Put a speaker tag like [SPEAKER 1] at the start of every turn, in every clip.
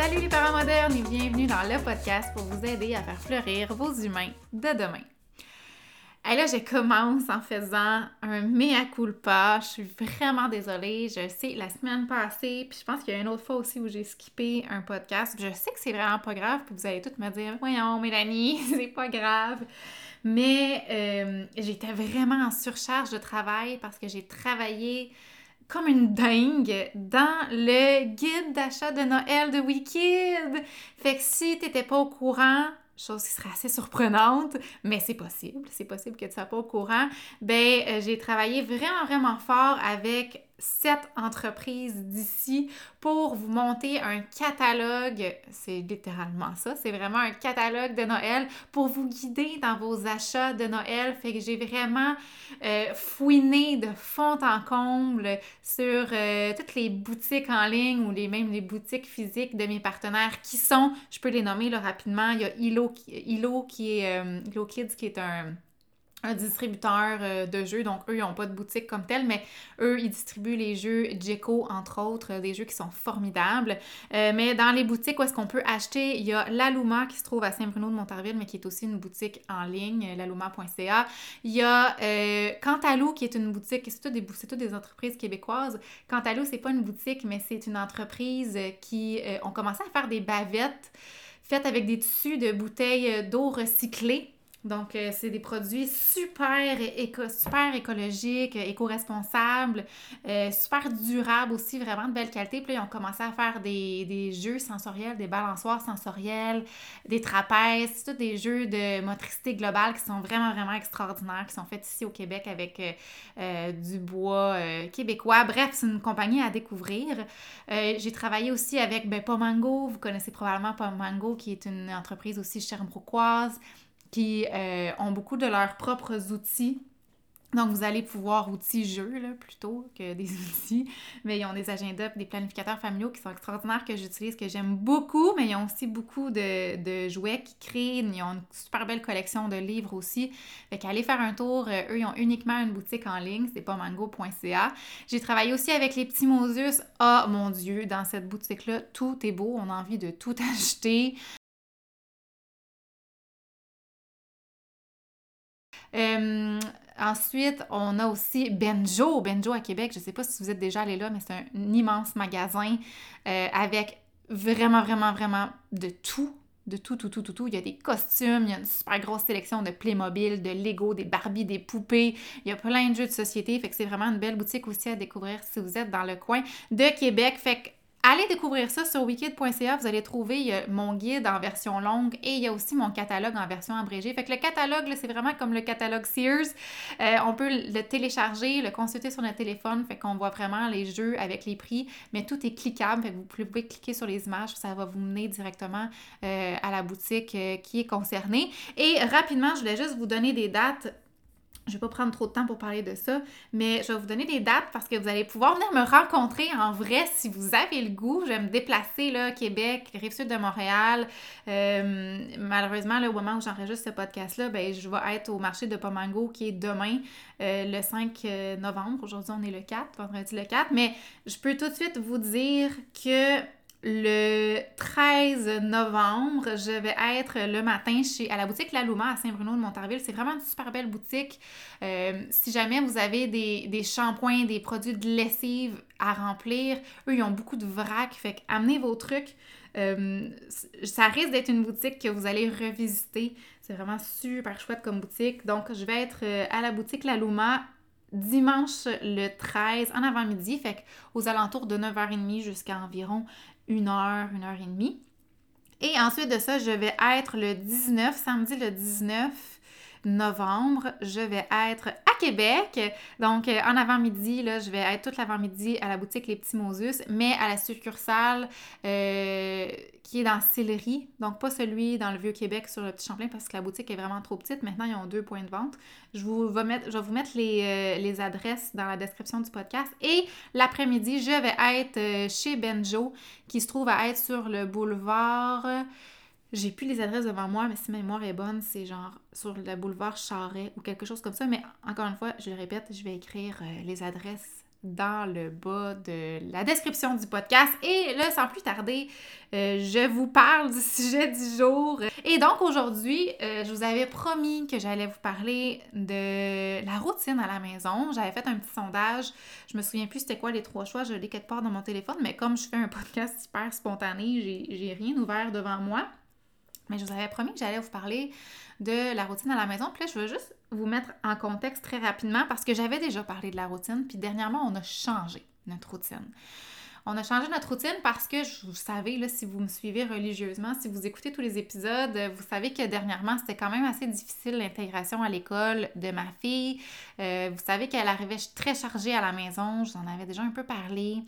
[SPEAKER 1] Salut les parents modernes et bienvenue dans le podcast pour vous aider à faire fleurir vos humains de demain. Et là, je commence en faisant un mea culpa. Je suis vraiment désolée. Je sais, la semaine passée, puis je pense qu'il y a une autre fois aussi où j'ai skippé un podcast. Je sais que c'est vraiment pas grave, puis vous allez toutes me dire Voyons, Mélanie, c'est pas grave. Mais euh, j'étais vraiment en surcharge de travail parce que j'ai travaillé comme une dingue dans le guide d'achat de Noël de Wicked. Fait que si t'étais pas au courant, chose qui serait assez surprenante, mais c'est possible, c'est possible que tu sois pas au courant, ben euh, j'ai travaillé vraiment, vraiment fort avec cette entreprise d'ici pour vous monter un catalogue. C'est littéralement ça. C'est vraiment un catalogue de Noël pour vous guider dans vos achats de Noël. Fait que j'ai vraiment euh, fouiné de fond en comble sur euh, toutes les boutiques en ligne ou les, même les boutiques physiques de mes partenaires qui sont, je peux les nommer là, rapidement. Il y a Hilo qui est, euh, Hilo Kids qui est un un distributeur euh, de jeux, donc eux, ils n'ont pas de boutique comme telle, mais eux, ils distribuent les jeux Jeco, entre autres, euh, des jeux qui sont formidables. Euh, mais dans les boutiques où est-ce qu'on peut acheter, il y a l'Aluma qui se trouve à Saint-Bruno de Montarville, mais qui est aussi une boutique en ligne, laluma.ca. Il y a Cantalou qui est une boutique, c'est toutes des, des entreprises québécoises. Cantalou, c'est pas une boutique, mais c'est une entreprise qui ont commencé à faire des bavettes faites avec des tissus de bouteilles d'eau recyclées. Donc, euh, c'est des produits super, éco super écologiques, éco-responsables, euh, super durables aussi, vraiment de belle qualité. Puis ils ont commencé à faire des, jeux sensoriels, des balançoires sensoriels, des trapèzes, tous des jeux de motricité globale qui sont vraiment, vraiment extraordinaires, qui sont faits ici au Québec avec euh, du bois québécois. Bref, c'est une compagnie à découvrir. J'ai travaillé aussi avec ben, Pomango. Vous connaissez probablement Pomango, qui est une entreprise aussi sherbrookeoise qui euh, ont beaucoup de leurs propres outils. Donc, vous allez pouvoir outils jeux là, plutôt que des outils. Mais ils ont des agendas des planificateurs familiaux qui sont extraordinaires, que j'utilise, que j'aime beaucoup. Mais ils ont aussi beaucoup de, jouets qui créent. Ils ont une super belle collection de livres aussi. Fait qu'allez faire un tour. Euh, eux, ils ont uniquement une boutique en ligne. C'est pas mango.ca. J'ai travaillé aussi avec les petits Moses. Ah, oh, mon Dieu, dans cette boutique-là, tout est beau. On a envie de tout acheter. Euh, ensuite, on a aussi Benjo. Benjo à Québec, je ne sais pas si vous êtes déjà allé là, mais c'est un immense magasin euh, avec vraiment, vraiment, vraiment de tout. De tout, tout, tout, tout, tout. Il y a des costumes, il y a une super grosse sélection de Playmobil, de Lego, des Barbie, des poupées. Il y a plein de jeux de société. Fait que c'est vraiment une belle boutique aussi à découvrir si vous êtes dans le coin de Québec. Fait que Allez découvrir ça sur wikid.ca. Vous allez trouver mon guide en version longue et il y a aussi mon catalogue en version abrégée. Fait le catalogue, c'est vraiment comme le catalogue Sears. Euh, on peut le télécharger, le consulter sur notre téléphone. Fait qu'on voit vraiment les jeux avec les prix, mais tout est cliquable. Fait vous pouvez cliquer sur les images. Ça va vous mener directement euh, à la boutique euh, qui est concernée. Et rapidement, je voulais juste vous donner des dates je vais pas prendre trop de temps pour parler de ça, mais je vais vous donner des dates parce que vous allez pouvoir venir me rencontrer en vrai si vous avez le goût. Je vais me déplacer là, Québec, Rive-Sud de Montréal. Euh, malheureusement, le moment où j'enregistre ce podcast-là, ben, je vais être au marché de Pomango qui est demain, euh, le 5 euh, novembre. Aujourd'hui, on est le 4, vendredi le 4. Mais je peux tout de suite vous dire que le 13 novembre, je vais être le matin chez, à la boutique La Luma à Saint-Bruno de Montarville. C'est vraiment une super belle boutique. Euh, si jamais vous avez des, des, shampoings, des produits de lessive à remplir, eux, ils ont beaucoup de vrac. Fait que amenez vos trucs. Euh, ça risque d'être une boutique que vous allez revisiter. C'est vraiment super chouette comme boutique. Donc, je vais être euh, à la boutique La Luma dimanche le 13 en avant-midi, fait aux alentours de 9h30 jusqu'à environ une heure, une heure et demie. Et ensuite de ça, je vais être le 19, samedi le 19 novembre, je vais être à Québec. Donc, euh, en avant-midi, là, je vais être toute l'avant-midi à la boutique Les Petits Mosus, mais à la succursale euh, qui est dans Sillery. Donc, pas celui dans le Vieux-Québec sur le Petit Champlain parce que la boutique est vraiment trop petite. Maintenant, ils ont deux points de vente. Je, vous vais, mettre, je vais vous mettre les, euh, les, adresses dans la description du podcast. Et l'après-midi, je vais être chez Benjo qui se trouve à être sur le boulevard. J'ai plus les adresses devant moi, mais si ma mémoire est bonne, c'est genre sur le boulevard Charret ou quelque chose comme ça. Mais encore une fois, je le répète, je vais écrire euh, les adresses dans le bas de la description du podcast. Et là, sans plus tarder, euh, je vous parle du sujet du jour. Et donc aujourd'hui, euh, je vous avais promis que j'allais vous parler de la routine à la maison. J'avais fait un petit sondage. Je me souviens plus c'était quoi les trois choix. Je l'ai quelque part dans mon téléphone, mais comme je fais un podcast hyper spontané, j'ai rien ouvert devant moi. Mais je vous avais promis que j'allais vous parler de la routine à la maison. Puis là, je veux juste vous mettre en contexte très rapidement parce que j'avais déjà parlé de la routine, puis dernièrement, on a changé notre routine. On a changé notre routine parce que, vous savez, là, si vous me suivez religieusement, si vous écoutez tous les épisodes, vous savez que dernièrement, c'était quand même assez difficile l'intégration à l'école de ma fille. Euh, vous savez qu'elle arrivait très chargée à la maison, je vous en avais déjà un peu parlé.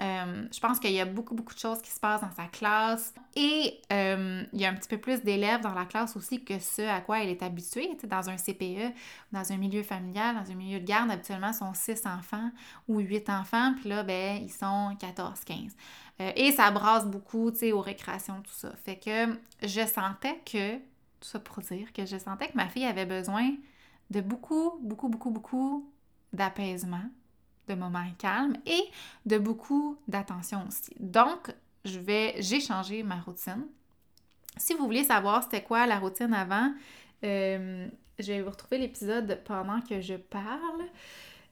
[SPEAKER 1] Euh, je pense qu'il y a beaucoup, beaucoup de choses qui se passent dans sa classe. Et euh, il y a un petit peu plus d'élèves dans la classe aussi que ce à quoi elle est habituée. dans un CPE, dans un milieu familial, dans un milieu de garde, habituellement, sont 6 enfants ou 8 enfants. Puis là, ben, ils sont 14, 15. Euh, et ça brasse beaucoup, tu sais, aux récréations, tout ça. Fait que je sentais que, tout ça pour dire, que je sentais que ma fille avait besoin de beaucoup, beaucoup, beaucoup, beaucoup d'apaisement de moments calmes et de beaucoup d'attention aussi. Donc, je vais, j'ai changé ma routine. Si vous voulez savoir c'était quoi la routine avant, euh, je vais vous retrouver l'épisode pendant que je parle.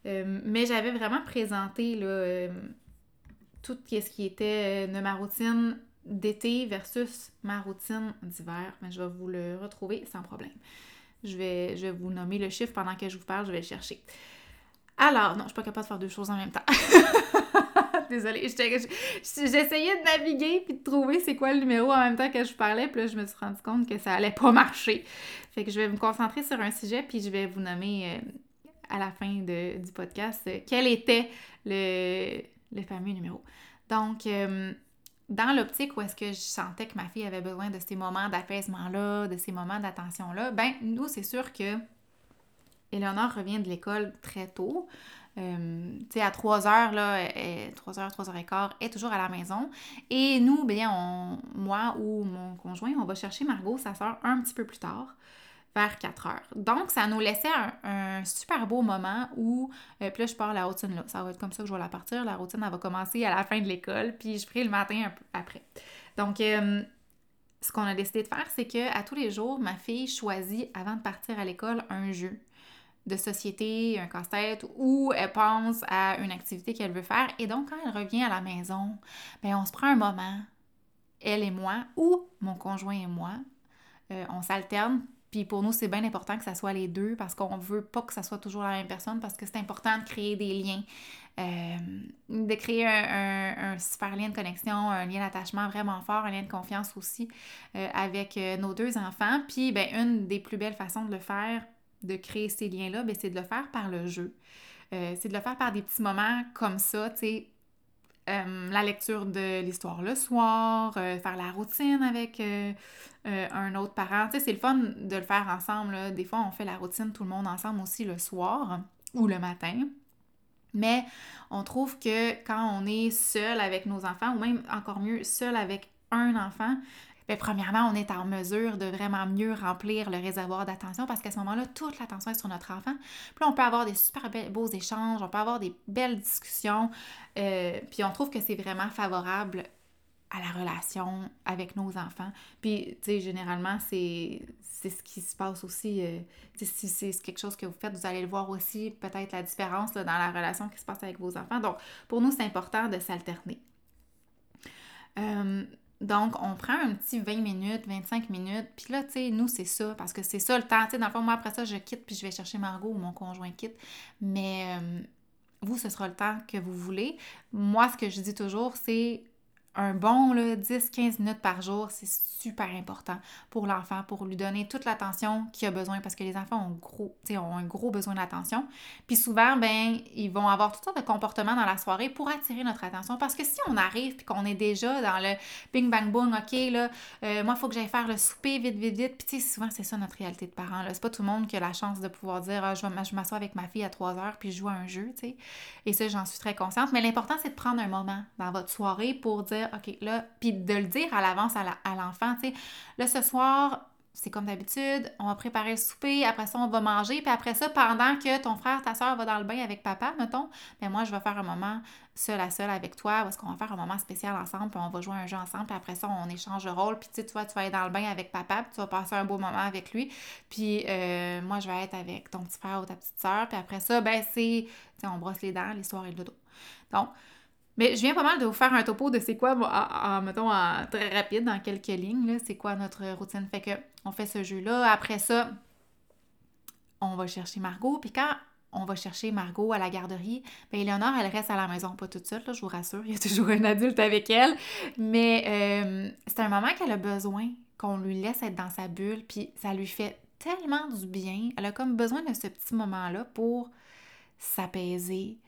[SPEAKER 1] Euh, mais j'avais vraiment présenté euh, tout ce qui était de ma routine d'été versus ma routine d'hiver. Mais je vais vous le retrouver sans problème. Je vais, je vais vous nommer le chiffre pendant que je vous parle, je vais le chercher. Alors, non, je suis pas capable de faire deux choses en même temps. Désolée, j'essayais de naviguer puis de trouver c'est quoi le numéro en même temps que je parlais, puis là, je me suis rendu compte que ça allait pas marcher. Fait que je vais me concentrer sur un sujet, puis je vais vous nommer euh, à la fin du podcast euh, quel était le, le, fameux numéro. Donc, euh, dans l'optique où est-ce que je sentais que ma fille avait besoin de ces moments d'apaisement-là, de ces moments d'attention-là, ben nous, c'est sûr que Eleonore revient de l'école très tôt. Euh, tu sais, à 3 heures, là, 3 heures, 3 heures et quart, est toujours à la maison. Et nous, bien, moi ou mon conjoint, on va chercher Margot, sa soeur, un petit peu plus tard, vers 4 heures. Donc, ça nous laissait un, super beau moment où, euh, puis là, je pars la routine là. Ça va être comme ça que je vais la partir. La routine, elle va commencer à la fin de l'école, puis je ferai le matin un peu après. Donc, euh, ce qu'on a décidé de faire, c'est que à tous les jours, ma fille choisit, avant de partir à l'école, un jeu de société, un casse-tête, ou elle pense à une activité qu'elle veut faire. Et donc, quand elle revient à la maison, bien, on se prend un moment, elle et moi, ou mon conjoint et moi, euh, on s'alterne. Puis pour nous, c'est bien important que ça soit les deux parce qu'on veut pas que ça soit toujours la même personne parce que c'est important de créer des liens, euh, de créer un, super lien de connexion, un lien d'attachement vraiment fort, un lien de confiance aussi euh, avec nos deux enfants. Puis, ben, une des plus belles façons de le faire, de créer ces liens-là, ben, c'est de le faire par le jeu. Euh, c'est de le faire par des petits moments comme ça, tu sais, euh, la lecture de l'histoire le soir, euh, faire la routine avec un autre parent. Tu c'est le fun de le faire ensemble. Des fois, on fait la routine tout le monde ensemble aussi le soir ou le matin. Mais on trouve que quand on est seul avec nos enfants, ou même encore mieux, seul avec un enfant, Bien, premièrement, on est en mesure de vraiment mieux remplir le réservoir d'attention parce qu'à ce moment-là, toute l'attention est sur notre enfant. Puis là, on peut avoir des super beaux échanges, on peut avoir des belles discussions. Euh, puis on trouve que c'est vraiment favorable à la relation avec nos enfants. Puis, tu sais, généralement, c'est ce qui se passe aussi. Euh, si c'est quelque chose que vous faites, vous allez le voir aussi, peut-être la différence dans la relation qui se passe avec vos enfants. Donc, pour nous, c'est important de s'alterner. Euh, donc, on prend un petit 20 minutes, 25 minutes, puis là, tu sais, nous, c'est ça, parce que c'est ça le temps. Tu sais, dans le fond, moi, après ça, je quitte, puis je vais chercher Margot ou mon conjoint quitte. Mais euh, vous, ce sera le temps que vous voulez. Moi, ce que je dis toujours, c'est un bon 10-15 minutes par jour, c'est super important pour l'enfant, pour lui donner toute l'attention qu'il a besoin, parce que les enfants ont, gros, ont un gros besoin d'attention. Puis souvent, ben, ils vont avoir toutes sortes de comportements dans la soirée pour attirer notre attention. Parce que si on arrive et qu'on est déjà dans le bing bang boom, ok, là, euh, moi, il faut que j'aille faire le souper vite, vite, vite. Puis souvent, c'est ça notre réalité de parents. C'est pas tout le monde qui a la chance de pouvoir dire, ah, je, m'assois avec ma fille à 3 heures puis je joue un jeu, tu. Et ça, j'en suis très consciente. Mais l'important, c'est de prendre un moment dans votre soirée pour dire, OK, là, puis de le dire à l'avance à l'enfant, tu sais, là, ce soir, c'est comme d'habitude, on va préparer le souper, après ça, on va manger, puis après ça, pendant que ton frère, ta soeur va dans le bain avec papa, mettons, ben moi, je vais faire un moment seul à seul avec toi, parce qu'on va faire un moment spécial ensemble, puis on va jouer un jeu ensemble, puis après ça, on échange de rôle, puis tu sais, tu vas aller dans le bain avec papa, puis tu vas passer un beau moment avec lui, puis euh, moi, je vais être avec ton petit frère ou ta petite soeur, puis après ça, ben c'est, tu sais, on brosse les dents, l'histoire et le dodo. Donc, mais je viens pas mal de vous faire un topo de c'est quoi, en, mettons, en très rapide, dans quelques lignes, c'est quoi notre routine? Fait que on fait ce jeu-là. Après ça, on va chercher Margot. Puis quand on va chercher Margot à la garderie, bien, Léonore, elle reste à la maison, pas toute seule, là, je vous rassure, il y a toujours un adulte avec elle. Mais euh, c'est un moment qu'elle a besoin qu'on lui laisse être dans sa bulle, puis ça lui fait tellement du bien. Elle a comme besoin de ce petit moment-là pour s'apaiser,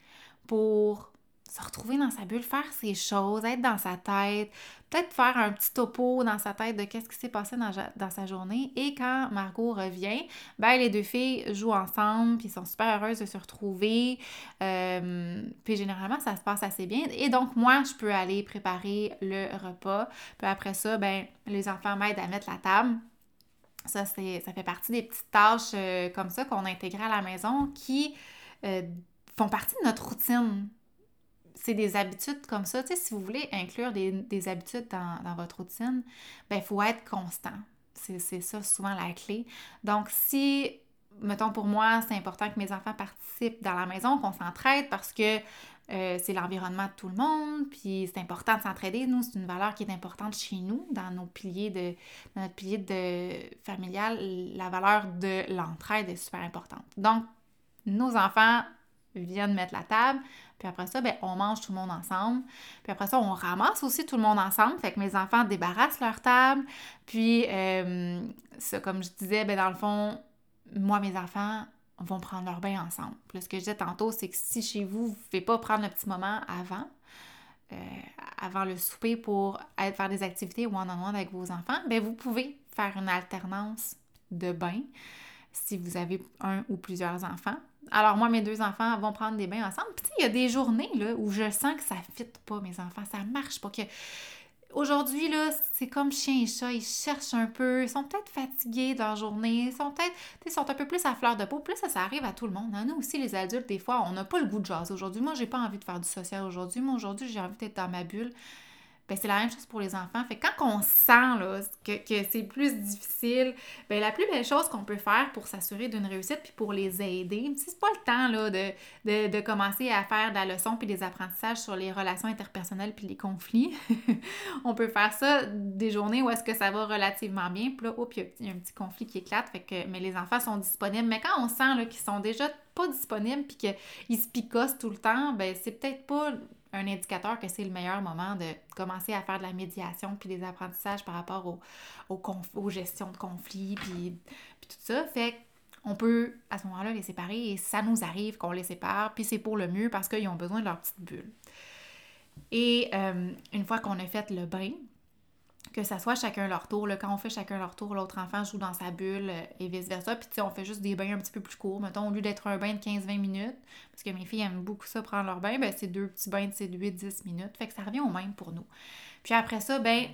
[SPEAKER 1] pour se retrouver dans sa bulle, faire ses choses, être dans sa tête, peut-être faire un petit topo dans sa tête de qu'est-ce qui s'est passé dans, sa journée. Et quand Margot revient, ben les deux filles jouent ensemble, puis sont super heureuses de se retrouver. Euh, puis généralement, ça se passe assez bien. Et donc, moi, je peux aller préparer le repas. Puis après ça, ben les enfants m'aident à mettre la table. Ça, ça fait partie des petites tâches euh, comme ça qu'on a intégrées à la maison qui euh, font partie de notre routine c'est des habitudes comme ça. Si vous voulez inclure des, habitudes dans, votre routine, ben il faut être constant. C'est ça souvent la clé. Donc, si, mettons pour moi, c'est important que mes enfants participent dans la maison, qu'on s'entraide parce que euh, c'est l'environnement de tout le monde, puis c'est important de s'entraider. Nous, c'est une valeur qui est importante chez nous, dans nos piliers de notre pilier de familial, la valeur de l'entraide est super importante. Donc, nos enfants viennent mettre la table, puis après ça, ben, on mange tout le monde ensemble. Puis après ça, on ramasse aussi tout le monde ensemble. Fait que mes enfants débarrassent leur table. Puis, euh, ça, comme je disais, ben, dans le fond, moi, mes enfants vont prendre leur bain ensemble. Puis ce que je disais tantôt, c'est que si chez vous, vous ne pouvez pas prendre le petit moment avant, euh, avant le souper pour aller faire des activités one-on-one avec vos enfants, ben vous pouvez faire une alternance de bain si vous avez un ou plusieurs enfants. Alors, moi, mes deux enfants vont prendre des bains ensemble. Puis, il y a des journées où je sens que ça ne fit pas, mes enfants. Ça marche pas. Que... Aujourd'hui, là, c'est comme chien et chat. Ils cherchent un peu. Ils sont peut-être fatigués de leur journée. Ils sont peut-être. Sont un peu plus à fleur de peau. Là, ça, arrive à tout le monde. Hein. Nous aussi, les adultes, des fois, on n'a pas le goût de jaser aujourd'hui. Moi, j'ai pas envie de faire du social aujourd'hui. Moi, aujourd'hui, j'ai envie d'être dans ma bulle. Ben, c'est la même chose pour les enfants. Fait quand on sent que, c'est plus difficile, ben, la plus belle chose qu'on peut faire pour s'assurer d'une réussite puis pour les aider, c'est pas le temps là, de, de, commencer à faire de la leçon puis des apprentissages sur les relations interpersonnelles puis les conflits. on peut faire ça des journées où est-ce que ça va relativement bien. Puis là, il y, a un petit conflit qui éclate. Fait que, mais les enfants sont disponibles. Mais quand on sent qu'ils sont déjà pas disponibles puis qu'ils se picossent tout le temps, ben c'est peut-être pas un indicateur que c'est le meilleur moment de commencer à faire de la médiation puis des apprentissages par rapport au, au aux gestions de conflits puis, tout ça. Fait on peut à ce moment-là les séparer et ça nous arrive qu'on les sépare, puis c'est pour le mieux parce qu'ils ont besoin de leur petite bulle. Et euh, une fois qu'on a fait le bain, que ça soit chacun leur tour. Là, quand on fait chacun leur tour, l'autre enfant joue dans sa bulle euh, et vice-versa. Puis, tu sais, on fait juste des bains un petit peu plus courts. Mettons, au lieu d'être un bain de 15-20 minutes, parce que mes filles aiment beaucoup ça, prendre leur bain, ben, c'est deux petits bains de 8-10 minutes. Fait que ça revient au même pour nous. Puis après ça, ben,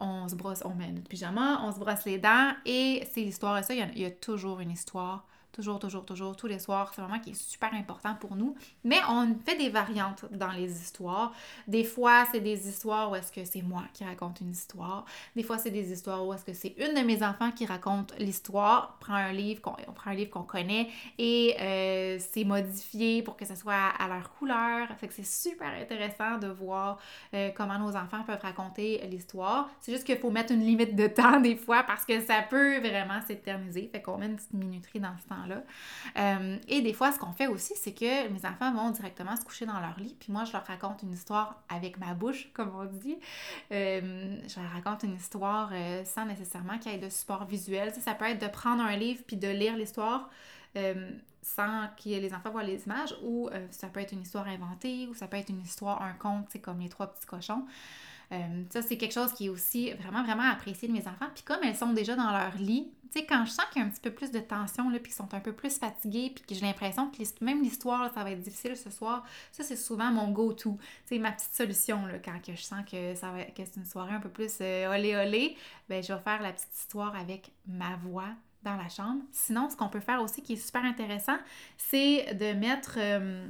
[SPEAKER 1] on se brosse, on met notre pyjama, on se brosse les dents et c'est l'histoire. Et ça, il y, a, toujours une histoire Toujours, toujours, toujours, tous les soirs. C'est un moment qui est super important pour nous. Mais on fait des variantes dans les histoires. Des fois, c'est des histoires où est-ce que c'est moi qui raconte une histoire. Des fois, c'est des histoires où est-ce que c'est une de mes enfants qui raconte l'histoire. On prend un livre qu'on, on prend un livre qu'on connaît et euh, c'est modifié pour que ça soit à, leur couleur. Fait que c'est super intéressant de voir euh, comment nos enfants peuvent raconter l'histoire. C'est juste qu'il faut mettre une limite de temps des fois parce que ça peut vraiment s'éterniser. Fait qu'on met une petite minuterie dans ce temps euh, et des fois, ce qu'on fait aussi, c'est que mes enfants vont directement se coucher dans leur lit, puis moi, je leur raconte une histoire avec ma bouche, comme on dit. Euh, je leur raconte une histoire euh, sans nécessairement qu'il y ait de support visuel. Ça, ça peut être de prendre un livre puis de lire l'histoire. sans que les enfants voient les images, ou ça peut être une histoire inventée, ou ça peut être une histoire, un conte, c'est comme les trois petits cochons. Euh, ça, c'est quelque chose qui est aussi vraiment, vraiment apprécié de mes enfants. Puis comme elles sont déjà dans leur lit, tu sais, quand je sens qu'il y a un petit peu plus de tension, là, puis qu'ils sont un peu plus fatigués, puis que j'ai l'impression que même l'histoire, ça va être difficile ce soir, ça, c'est souvent mon go-to. Sais, ma petite solution, là, quand que je sens que, ça va, que c'est une soirée un peu plus euh, olé olé, ben je vais faire la petite histoire avec ma voix dans la chambre. Sinon, ce qu'on peut faire aussi qui est super intéressant, c'est de mettre euh,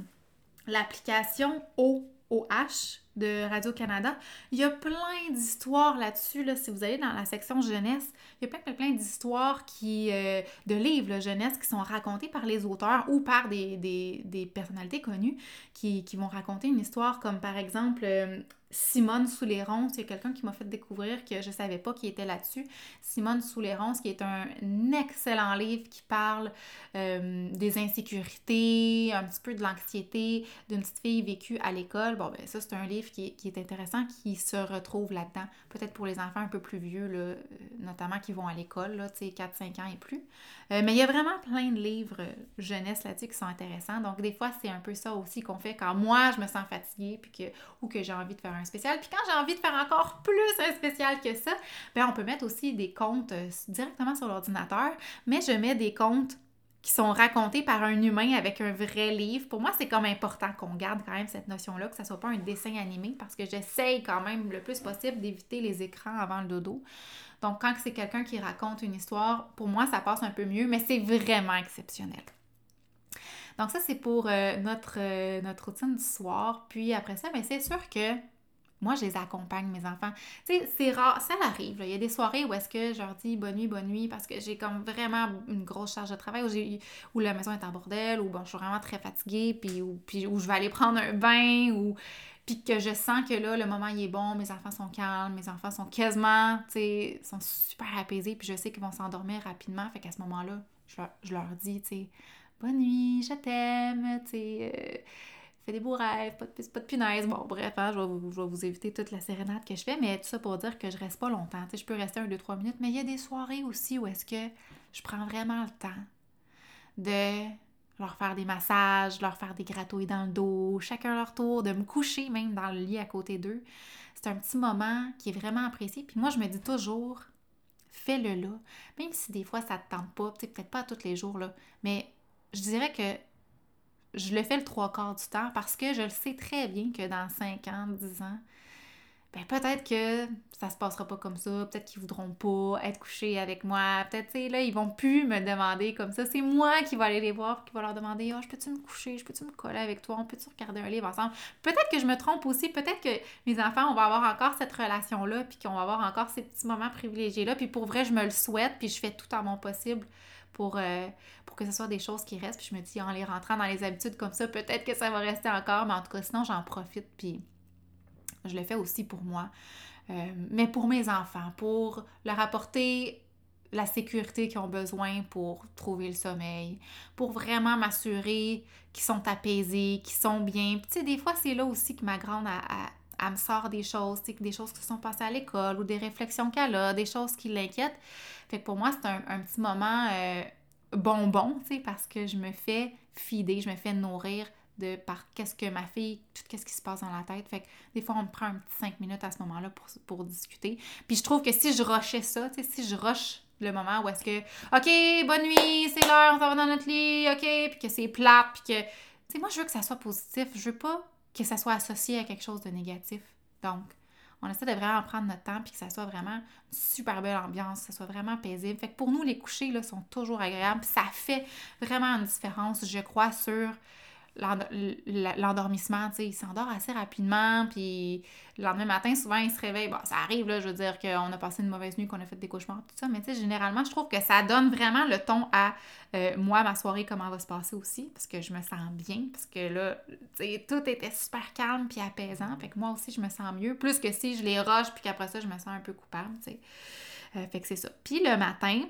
[SPEAKER 1] l'application OH de Radio-Canada. Il y a plein d'histoires là-dessus, là, si vous allez dans la section jeunesse, il y a plein, plein, d'histoires qui, euh, de livres jeunesse qui sont racontés par les auteurs ou par des, personnalités connues qui, qui, vont raconter une histoire comme par exemple euh, Simone Souléron, c'est quelqu'un qui m'a fait découvrir que je ne savais pas qui était là-dessus. Simone Souléron, qui est un excellent livre qui parle euh, des insécurités, un petit peu de l'anxiété d'une petite fille vécue à l'école. Bon, ben ça, c'est un livre qui est, intéressant, qui se retrouve là-dedans. Peut-être pour les enfants un peu plus vieux, euh, notamment qui vont à l'école, là, tu sais, 4-5 ans et plus. Euh, mais il y a vraiment plein de livres jeunesse là-dessus qui sont intéressants. Donc, des fois, c'est un peu ça aussi qu'on fait quand moi, je me sens fatiguée ou que j'ai envie de faire un spécial. Puis quand j'ai envie de faire encore plus un spécial que ça, ben on peut mettre aussi des comptes euh, directement sur l'ordinateur, mais je mets des comptes qui sont racontés par un humain avec un vrai livre. Pour moi, c'est comme important qu'on garde quand même cette notion-là, que ça soit pas un dessin animé, parce que j'essaye quand même le plus possible d'éviter les écrans avant le dodo. Donc, quand c'est quelqu'un qui raconte une histoire, pour moi, ça passe un peu mieux, mais c'est vraiment exceptionnel. Donc, ça, c'est pour euh, notre, euh, notre routine du soir. Puis après ça, mais ben, c'est sûr que moi, je les accompagne, mes enfants. Tu sais, c'est rare, ça arrive. Il y a des soirées où est-ce que je leur dis bonne nuit, bonne nuit, parce que j'ai comme vraiment une grosse charge de travail, où, où la maison est en bordel, ou bon, je suis vraiment très fatiguée, puis, ou, puis où je vais aller prendre un bain, ou puis que je sens que là, le moment, il est bon, mes enfants sont calmes, mes enfants sont quasiment, tu sais, sont super apaisés, puis je sais qu'ils vont s'endormir rapidement. Fait qu'à ce moment-là, je leur, dis, tu sais, bonne nuit, je t'aime, tu sais... Euh, fais des beaux rêves, pas de, punaise. Bon, bref, hein, je, vais vous, je, vais vous, éviter toute la sérénade que je fais, mais tout ça pour dire que je reste pas longtemps. Tu sais, je peux rester un, deux, trois minutes, mais il y a des soirées aussi où est-ce que je prends vraiment le temps de leur faire des massages, leur faire des gratouilles dans le dos, chacun leur tour, de me coucher même dans le lit à côté d'eux. C'est un petit moment qui est vraiment apprécié. Puis moi, je me dis toujours, fais-le là, même si des fois ça te tente pas, peut-être pas tous les jours, là, mais je dirais que je le fais le trois quarts du temps parce que je le sais très bien que dans 5 ans, 10 ans, ben peut-être que ça se passera pas comme ça, peut-être qu'ils voudront pas être couchés avec moi, peut-être, tu là, ils vont plus me demander comme ça, c'est moi qui vais aller les voir, qui va leur demander, oh, je peux-tu me coucher, je peux-tu me coller avec toi, on peut-tu regarder un livre ensemble? Peut-être que je me trompe aussi, peut-être que mes enfants, on va avoir encore cette relation-là, puis qu'on va avoir encore ces petits moments privilégiés-là, puis pour vrai, je me le souhaite, puis je fais tout en mon possible pour, euh, pour que ce soit des choses qui restent. Puis je me dis, en les rentrant dans les habitudes comme ça, peut-être que ça va rester encore, mais en tout cas, sinon, j'en profite. Puis je le fais aussi pour moi. Euh, mais pour mes enfants, pour leur apporter la sécurité qu'ils ont besoin pour trouver le sommeil, pour vraiment m'assurer qu'ils sont apaisés, qu'ils sont bien. Puis, tu sais, des fois, c'est là aussi que ma grande, elle, me sort des choses, des choses qui sont passées à l'école ou des réflexions qu'elle a, des choses qui l'inquiètent. Fait que pour moi, c'est un, petit moment euh, bonbon, tu parce que je me fais fider, je me fais nourrir de par qu'est-ce que ma fille, tout qu'est-ce qui se passe dans la tête. Fait que des fois, on me prend un petit cinq minutes à ce moment-là pour, discuter. Puis je trouve que si je rushais ça, si je rush le moment où est-ce que, OK, bonne nuit, c'est l'heure, on s'en va dans notre lit, OK, puis que c'est plat, puis que, moi, je veux que ça soit positif. Je veux pas que ça soit associé à quelque chose de négatif. Donc, on essaie de vraiment prendre notre temps puis que ça soit vraiment une super belle ambiance, que ça soit vraiment paisible. Fait que pour nous, les couchers là, sont toujours agréables. Ça fait vraiment une différence, je crois, sur l'endormissement, tu sais, il s'endort assez rapidement, puis le lendemain matin, souvent, il se réveille. Bon, ça arrive, là, je veux dire qu'on a passé une mauvaise nuit, qu'on a fait des cauchemars, tout ça, mais tu sais, généralement, je trouve que ça donne vraiment le ton à euh, moi, ma soirée, comment va se passer aussi, parce que je me sens bien, parce que là, tu sais, tout était super calme puis apaisant, fait que moi aussi, je me sens mieux, plus que si je les roche, puis qu'après ça, je me sens un peu coupable, tu sais. Euh, fait que c'est ça. Puis le matin,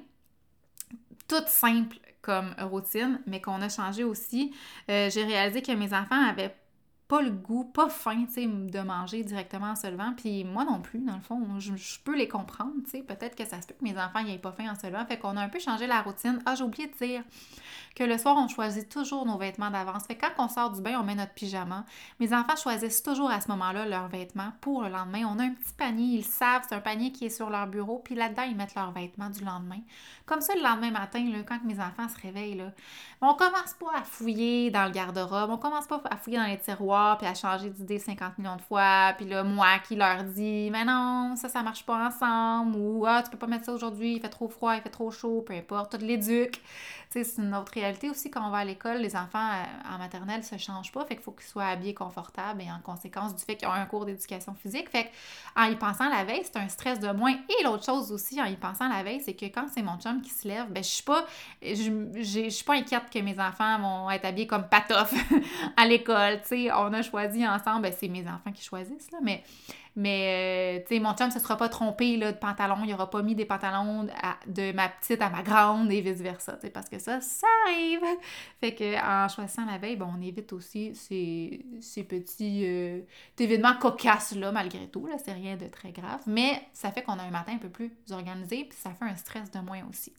[SPEAKER 1] toute simple comme routine, mais qu'on a changé aussi. Euh, j'ai réalisé que mes enfants avaient pas le goût, pas faim, tu de manger directement en se levant. Puis moi non plus, dans le fond, je, peux les comprendre, tu. Peut-être que ça se peut que mes enfants n'aient pas faim en se levant. Fait qu'on a un peu changé la routine. Ah, j'ai oublié de dire que le soir, on choisit toujours nos vêtements d'avance. Fait que quand on sort du bain, on met notre pyjama. Mes enfants choisissent toujours à ce moment-là leurs vêtements pour le lendemain. On a un petit panier, ils savent, c'est un panier qui est sur leur bureau. Puis là-dedans, ils mettent leurs vêtements du lendemain. Comme ça, le lendemain matin, quand mes enfants se réveillent, là, on commence pas à fouiller dans le garde-robe, on commence pas à fouiller dans les tiroirs, puis à changer d'idée 50 millions de fois, puis là, moi qui leur dis, mais non, ça, ça marche pas ensemble, ou ah, tu peux pas mettre ça aujourd'hui, il fait trop froid, il fait trop chaud, peu importe, tout l'éduque. C'est une autre réalité aussi quand on va à l'école, les enfants euh, en maternelle se changent pas, fait qu'il faut qu'ils soient habillés confortables et en conséquence du fait qu'ils ont un cours d'éducation physique. Fait en y pensant la veille, c'est un stress de moins. Et l'autre chose aussi, en y pensant la veille, c'est que quand c'est mon chum qui se lève, ben je suis pas, je suis pas inquiète que mes enfants vont être habillés comme patoff à l'école. Tu sais, on a choisi ensemble, ben, c'est mes enfants qui choisissent, là, mais mais, euh, tu sais, mon chum ne se sera pas trompé de pantalon. Il n'aura pas mis des pantalons de ma petite à ma grande et vice-versa, parce que ça, ça arrive. Fait que en choisissant la veille, on évite aussi ces, ces petits euh, événements cocasses-là, malgré tout. Là, c'est rien de très grave. Mais ça fait qu'on a un matin un peu plus organisé, puis ça fait un stress de moins aussi.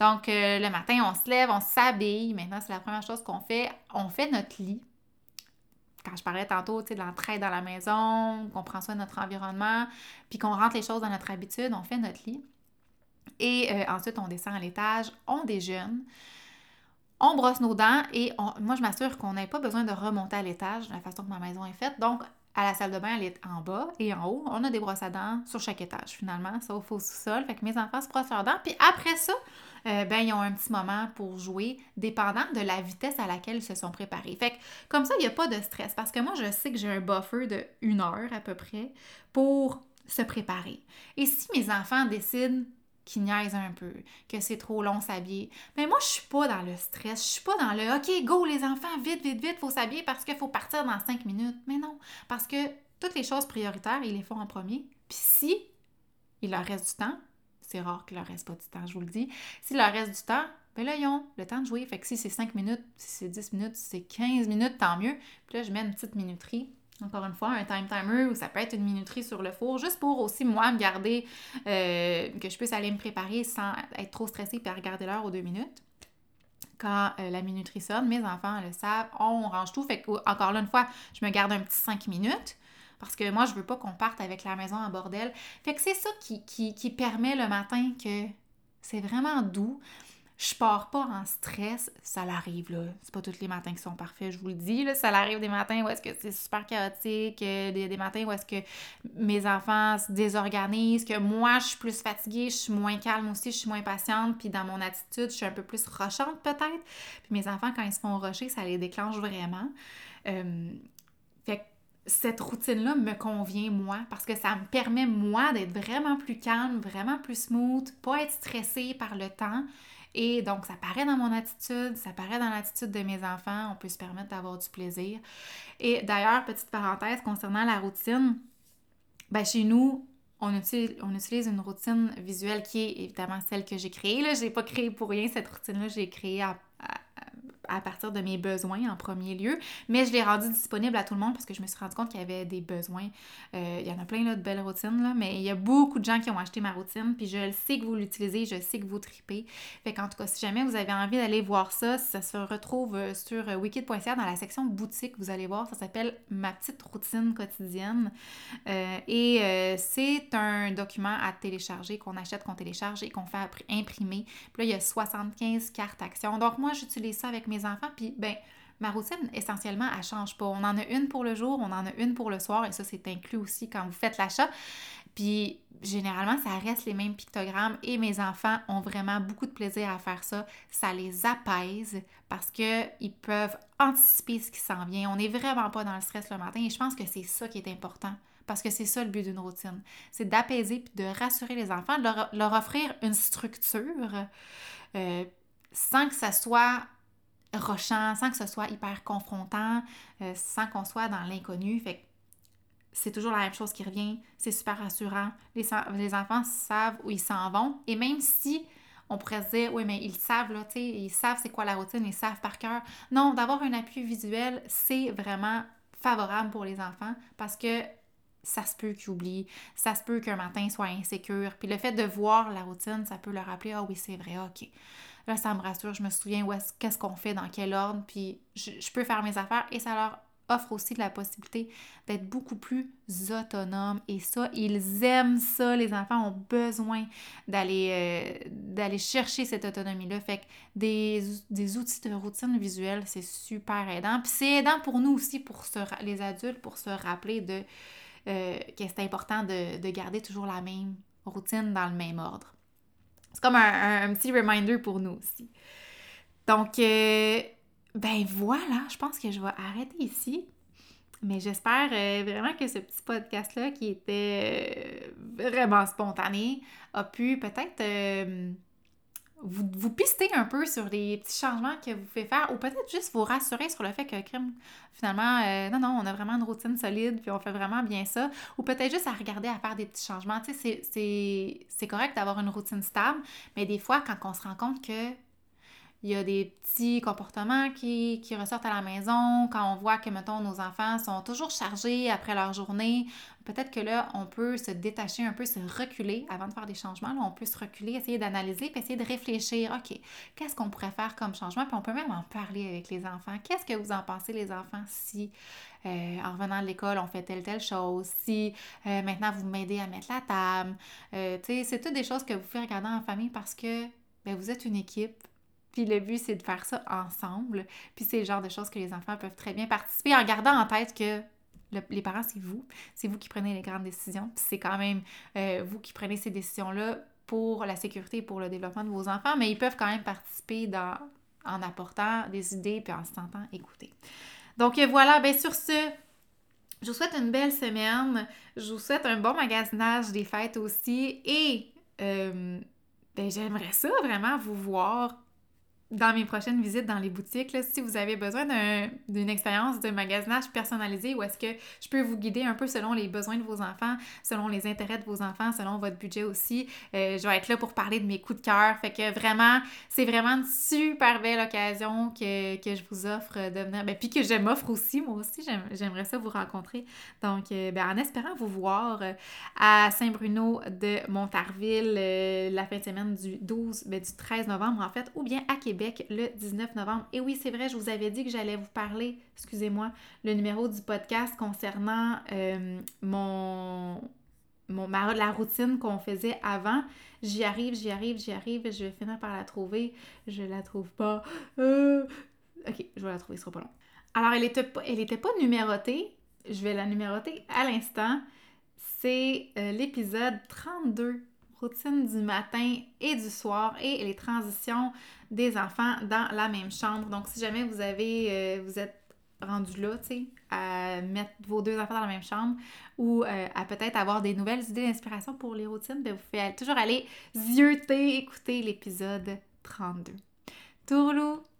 [SPEAKER 1] Donc, euh, le matin, on se lève, on s'habille. Maintenant, c'est la première chose qu'on fait. On fait notre lit quand je parlais tantôt, tu de l'entraide dans la maison, qu'on prend soin de notre environnement, puis qu'on rentre les choses dans notre habitude, on fait notre lit. Et euh, ensuite, on descend à l'étage, on déjeune, on brosse nos dents et moi, je m'assure qu'on n'ait pas besoin de remonter à l'étage de la façon que ma maison est faite. Donc, à la salle de bain, elle est en bas et en haut. On a des brosses à dents sur chaque étage, finalement, sauf au sous-sol. Fait que mes enfants se brossent leurs dents. Puis après ça, euh, ben, ils ont un petit moment pour jouer, dépendant de la vitesse à laquelle ils se sont préparés. Fait que comme ça, il n'y a pas de stress. Parce que moi, je sais que j'ai un buffer de une heure à peu près pour se préparer. Et si mes enfants décident qui niaise un peu, que c'est trop long s'habiller. Mais moi, je suis pas dans le stress, je suis pas dans le OK, go les enfants, vite, vite, vite, faut s'habiller parce qu'il faut partir dans cinq minutes. Mais non, parce que toutes les choses prioritaires, ils les font en premier. Puis si il leur reste du temps, c'est rare qu'il leur reste pas du temps, je vous le dis. S'il leur reste du temps, ben là, ils ont le temps de jouer. Fait que si c'est 5 minutes, si c'est 10 minutes, si c'est 15 minutes, tant mieux. Puis là, je mets une petite minuterie encore une fois, un time timer ou ça peut être une minuterie sur le four, juste pour aussi moi me garder, euh, que je puisse aller me préparer sans être trop stressée et regarder l'heure aux deux minutes. Quand euh, la minuterie sonne, mes enfants le savent, on range tout. Fait que, encore une fois, je me garde un petit cinq minutes parce que moi, je veux pas qu'on parte avec la maison en bordel. Fait que c'est ça qui, qui, permet le matin que c'est vraiment doux je pars pas en stress, ça l'arrive là. C'est pas tous les matins qui sont parfaits, je vous le dis. Là. Ça l'arrive des matins où est-ce que c'est super chaotique, euh, des, matins où est-ce que mes enfants se désorganisent, que moi je suis plus fatiguée, je suis moins calme aussi, je suis moins patiente, puis dans mon attitude, je suis un peu plus rochante peut-être. Puis mes enfants, quand ils se font rocher, ça les déclenche vraiment. Euh, cette routine-là me convient, moi, parce que ça me permet, moi, d'être vraiment plus calme, vraiment plus smooth, pas être stressée par le temps. Et donc, ça paraît dans mon attitude, ça paraît dans l'attitude de mes enfants, on peut se permettre d'avoir du plaisir. Et d'ailleurs, petite parenthèse concernant la routine, ben chez nous, on utilise, on utilise, une routine visuelle qui est évidemment celle que j'ai créée. Je n'ai pas créé pour rien cette routine-là, j'ai créé à, à partir de mes besoins en premier lieu, mais je l'ai rendu disponible à tout le monde parce que je me suis rendu compte qu'il y avait des besoins. Euh, il y en a plein là, de belles routines, là, mais il y a beaucoup de gens qui ont acheté ma routine, puis je le sais que vous l'utilisez, je sais que vous tripez. Fait tout cas, si jamais vous avez envie d'aller voir ça, ça se retrouve euh, sur euh, wikid.ca dans la section boutique, vous allez voir, ça s'appelle Ma petite routine quotidienne. et c'est un document à télécharger, qu'on achète, qu'on télécharge et qu'on fait imprimer. Puis là, il y a 75 cartes actions. Donc moi, j'utilise ça avec mes enfants. Puis, ben, ma routine, essentiellement, elle change pas. On en a une pour le jour, on en a une pour le soir, et ça, c'est inclus aussi quand vous faites l'achat. Puis, généralement, ça reste les mêmes pictogrammes et mes enfants ont vraiment beaucoup de plaisir à faire ça. Ça les apaise parce qu'ils peuvent anticiper ce qui s'en vient. On n'est vraiment pas dans le stress le matin et je pense que c'est ça qui est important parce que c'est ça le but d'une routine. C'est d'apaiser puis de rassurer les enfants, de leur, offrir une structure euh, sans que ça soit rochant, sans que ce soit hyper confrontant, euh, sans qu'on soit dans l'inconnu. Fait c'est toujours la même chose qui revient. C'est super rassurant. Les, enfants savent où ils s'en vont. Et même si on pourrait se dire, oui, mais ils savent, là, tu sais, ils savent c'est quoi la routine, ils savent par cœur. Non, d'avoir un appui visuel, c'est vraiment favorable pour les enfants parce que ça se peut qu'ils oublient, ça se peut qu'un matin soit insécure. Puis le fait de voir la routine, ça peut leur rappeler Ah oui, c'est vrai, ok. Là, ça me rassure, je me souviens où est-ce, qu'est-ce qu'on fait, dans quel ordre, puis je, peux faire mes affaires et ça leur offre aussi la possibilité d'être beaucoup plus autonomes. Et ça, ils aiment ça. Les enfants ont besoin d'aller, euh, d'aller chercher cette autonomie-là. Fait que des, des, outils de routine visuelle, c'est super aidant. Puis c'est aidant pour nous aussi, pour se, les adultes, pour se rappeler de euh, que c'est important de, garder toujours la même routine dans le même ordre. C'est comme un, petit reminder pour nous aussi. Donc, euh, ben voilà, je pense que je vais arrêter ici. Mais j'espère euh, vraiment que ce petit podcast-là, qui était vraiment spontané, a pu peut-être vous, pister un peu sur les petits changements que vous faites faire ou peut-être juste vous rassurer sur le fait que crime, finalement, euh, non, non, on a vraiment une routine solide puis on fait vraiment bien ça. Ou peut-être juste à regarder à faire des petits changements. Tu sais, c'est correct d'avoir une routine stable, mais des fois, quand on se rend compte que il y a des petits comportements qui, qui, ressortent à la maison, quand on voit que, mettons, nos enfants sont toujours chargés après leur journée, peut-être que là, on peut se détacher un peu, se reculer avant de faire des changements. Là, on peut se reculer, essayer d'analyser, puis essayer de réfléchir. OK, qu'est-ce qu'on pourrait faire comme changement? Puis on peut même en parler avec les enfants. Qu'est-ce que vous en pensez, les enfants, si euh, en revenant de l'école, on fait telle, telle chose, si euh, maintenant vous m'aidez à mettre la table? Euh, tu sais, c'est toutes des choses que vous faites regarder en famille parce que ben, vous êtes une équipe puis le but, c'est de faire ça ensemble. Puis c'est le genre de choses que les enfants peuvent très bien participer en gardant en tête que les parents, c'est vous. C'est vous qui prenez les grandes décisions. Puis c'est quand même euh, vous qui prenez ces décisions-là pour la sécurité et pour le développement de vos enfants, mais ils peuvent quand même participer en apportant des idées puis en se sentant écoutés. Donc euh, voilà, bien sur ce, je vous souhaite une belle semaine. Je vous souhaite un bon magasinage des fêtes aussi. Et euh, ben, j'aimerais ça vraiment vous voir dans mes prochaines visites dans les boutiques, là, si vous avez besoin d'une expérience de magasinage personnalisé où est-ce que je peux vous guider un peu selon les besoins de vos enfants, selon les intérêts de vos enfants, selon votre budget aussi, euh, je vais être là pour parler de mes coups de cœur. Fait que vraiment, c'est vraiment une super belle occasion que, je vous offre de venir, ben, puis que je m'offre aussi, moi aussi, j'aimerais ça vous rencontrer. Donc, euh, ben, en espérant vous voir euh, à Saint-Bruno de Montarville la fin de semaine du 12, ben, du 13 novembre en fait, ou bien à Québec le 19 novembre. Et oui, c'est vrai, je vous avais dit que j'allais vous parler, excusez-moi, le numéro du podcast concernant euh, mon, mon la routine qu'on faisait avant. J'y arrive, j'y arrive, j'y arrive, je vais finir par la trouver. Je la trouve pas. Euh, ok, je vais la trouver, ce sera pas long. Alors, elle était pas, elle était pas numérotée. Je vais la numéroter à l'instant. C'est euh, l'épisode 32 routine du matin et du soir et les transitions des enfants dans la même chambre. Donc, si jamais vous avez, euh, vous êtes rendu là, tu sais, à mettre vos deux enfants dans la même chambre ou euh, à peut-être avoir des nouvelles idées d'inspiration pour les routines, bien, vous pouvez toujours aller zioter, écouter l'épisode 32. Tourlou!